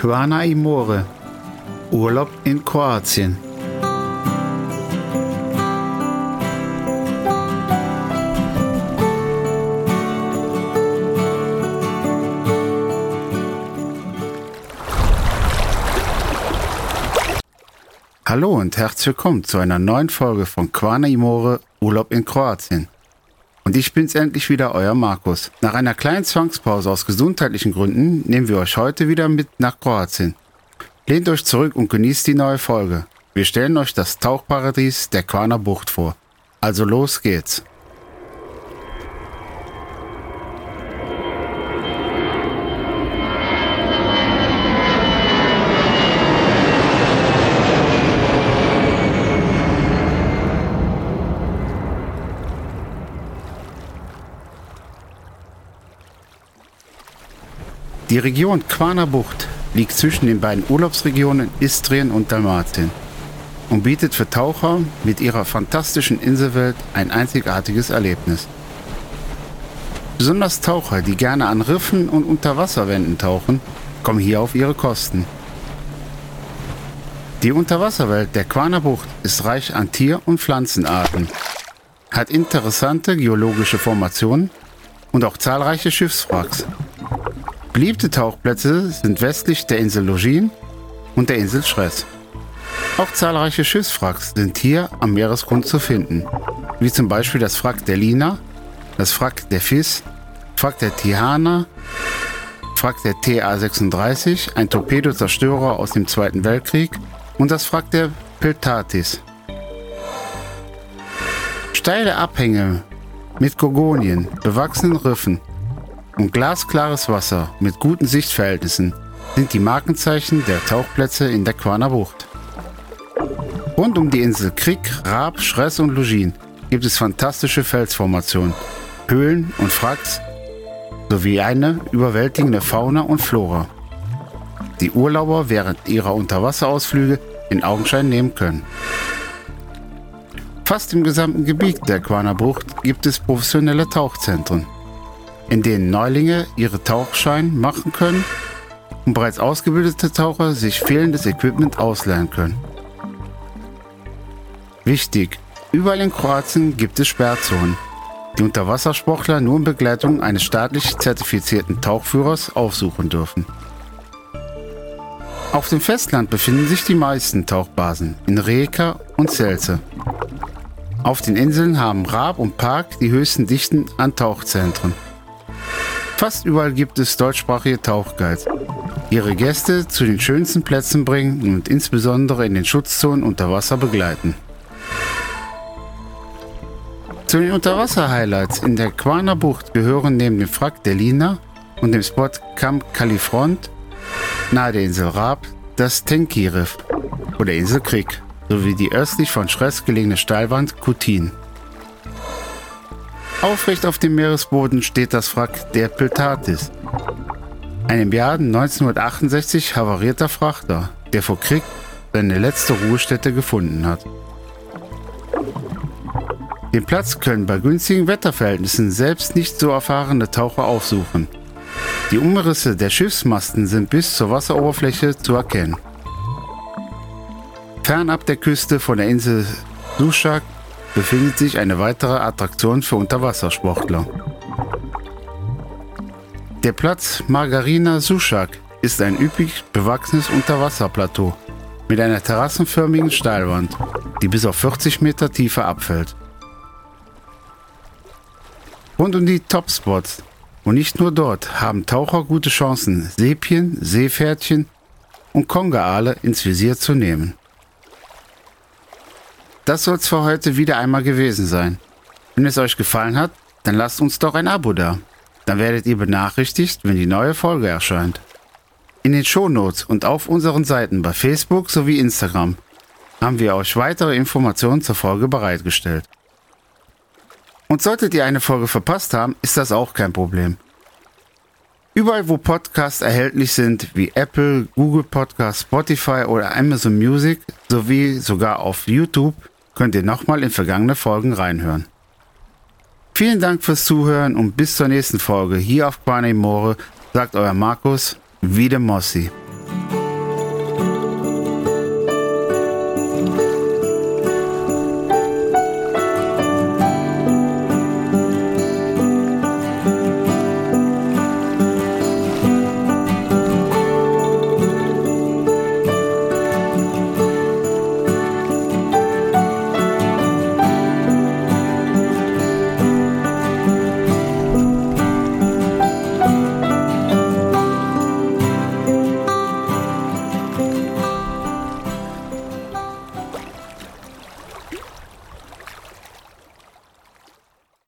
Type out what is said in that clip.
Quana Imore. Urlaub in Kroatien. Hallo und herzlich willkommen zu einer neuen Folge von Quana Imore Urlaub in Kroatien. Und ich bin's endlich wieder, euer Markus. Nach einer kleinen Zwangspause aus gesundheitlichen Gründen nehmen wir euch heute wieder mit nach Kroatien. Lehnt euch zurück und genießt die neue Folge. Wir stellen euch das Tauchparadies der Quaner Bucht vor. Also los geht's. Die Region Quanerbucht liegt zwischen den beiden Urlaubsregionen Istrien und Dalmatien und bietet für Taucher mit ihrer fantastischen Inselwelt ein einzigartiges Erlebnis. Besonders Taucher, die gerne an Riffen und Unterwasserwänden tauchen, kommen hier auf ihre Kosten. Die Unterwasserwelt der Quanerbucht ist reich an Tier- und Pflanzenarten, hat interessante geologische Formationen und auch zahlreiche Schiffswracks, Beliebte Tauchplätze sind westlich der Insel Login und der Insel Schress. Auch zahlreiche Schiffswracks sind hier am Meeresgrund zu finden, wie zum Beispiel das Wrack der Lina, das Wrack der Fis, Wrack der Tihana, Wrack der TA-36, ein Torpedozerstörer aus dem Zweiten Weltkrieg und das Wrack der Piltatis. Steile Abhänge mit Gorgonien, bewachsenen Riffen und glasklares Wasser mit guten Sichtverhältnissen sind die Markenzeichen der Tauchplätze in der Quaner Bucht. Rund um die Insel Krieg, Raab, Schress und Lugin gibt es fantastische Felsformationen, Höhlen und Fracks sowie eine überwältigende Fauna und Flora, die Urlauber während ihrer Unterwasserausflüge in Augenschein nehmen können. Fast im gesamten Gebiet der Quaner Bucht gibt es professionelle Tauchzentren in denen Neulinge ihre Tauchschein machen können und bereits ausgebildete Taucher sich fehlendes Equipment ausleihen können. Wichtig, überall in Kroatien gibt es Sperrzonen, die Unterwassersportler nur in Begleitung eines staatlich zertifizierten Tauchführers aufsuchen dürfen. Auf dem Festland befinden sich die meisten Tauchbasen in Rijeka und Selze. Auf den Inseln haben Raab und Park die höchsten Dichten an Tauchzentren. Fast überall gibt es deutschsprachige Tauchguides, die ihre Gäste zu den schönsten Plätzen bringen und insbesondere in den Schutzzonen unter Wasser begleiten. Zu den Unterwasser-Highlights in der Quaner Bucht gehören neben dem Frack der Lina und dem Spot Camp Califront nahe der Insel Raab das Tenki-Riff oder Insel Krieg sowie die östlich von Schress gelegene Steilwand Kutin. Aufrecht auf dem Meeresboden steht das Wrack der Piltatis. Ein im Jahr 1968 havarierter Frachter, der vor Krieg seine letzte Ruhestätte gefunden hat. Den Platz können bei günstigen Wetterverhältnissen selbst nicht so erfahrene Taucher aufsuchen. Die Umrisse der Schiffsmasten sind bis zur Wasseroberfläche zu erkennen. Fernab der Küste von der Insel Sushak befindet sich eine weitere Attraktion für Unterwassersportler. Der Platz Margarina Sushak ist ein üppig bewachsenes Unterwasserplateau mit einer terrassenförmigen Steilwand, die bis auf 40 Meter Tiefe abfällt. Rund um die Topspots und nicht nur dort haben Taucher gute Chancen, Sepien, Seepferdchen und Kongaale ins Visier zu nehmen. Das soll es für heute wieder einmal gewesen sein. Wenn es euch gefallen hat, dann lasst uns doch ein Abo da. Dann werdet ihr benachrichtigt, wenn die neue Folge erscheint. In den Shownotes und auf unseren Seiten bei Facebook sowie Instagram haben wir euch weitere Informationen zur Folge bereitgestellt. Und solltet ihr eine Folge verpasst haben, ist das auch kein Problem. Überall, wo Podcasts erhältlich sind, wie Apple, Google Podcasts, Spotify oder Amazon Music, sowie sogar auf YouTube, könnt ihr nochmal in vergangene Folgen reinhören. Vielen Dank fürs Zuhören und bis zur nächsten Folge hier auf Quane More sagt euer Markus, wie der Mossi.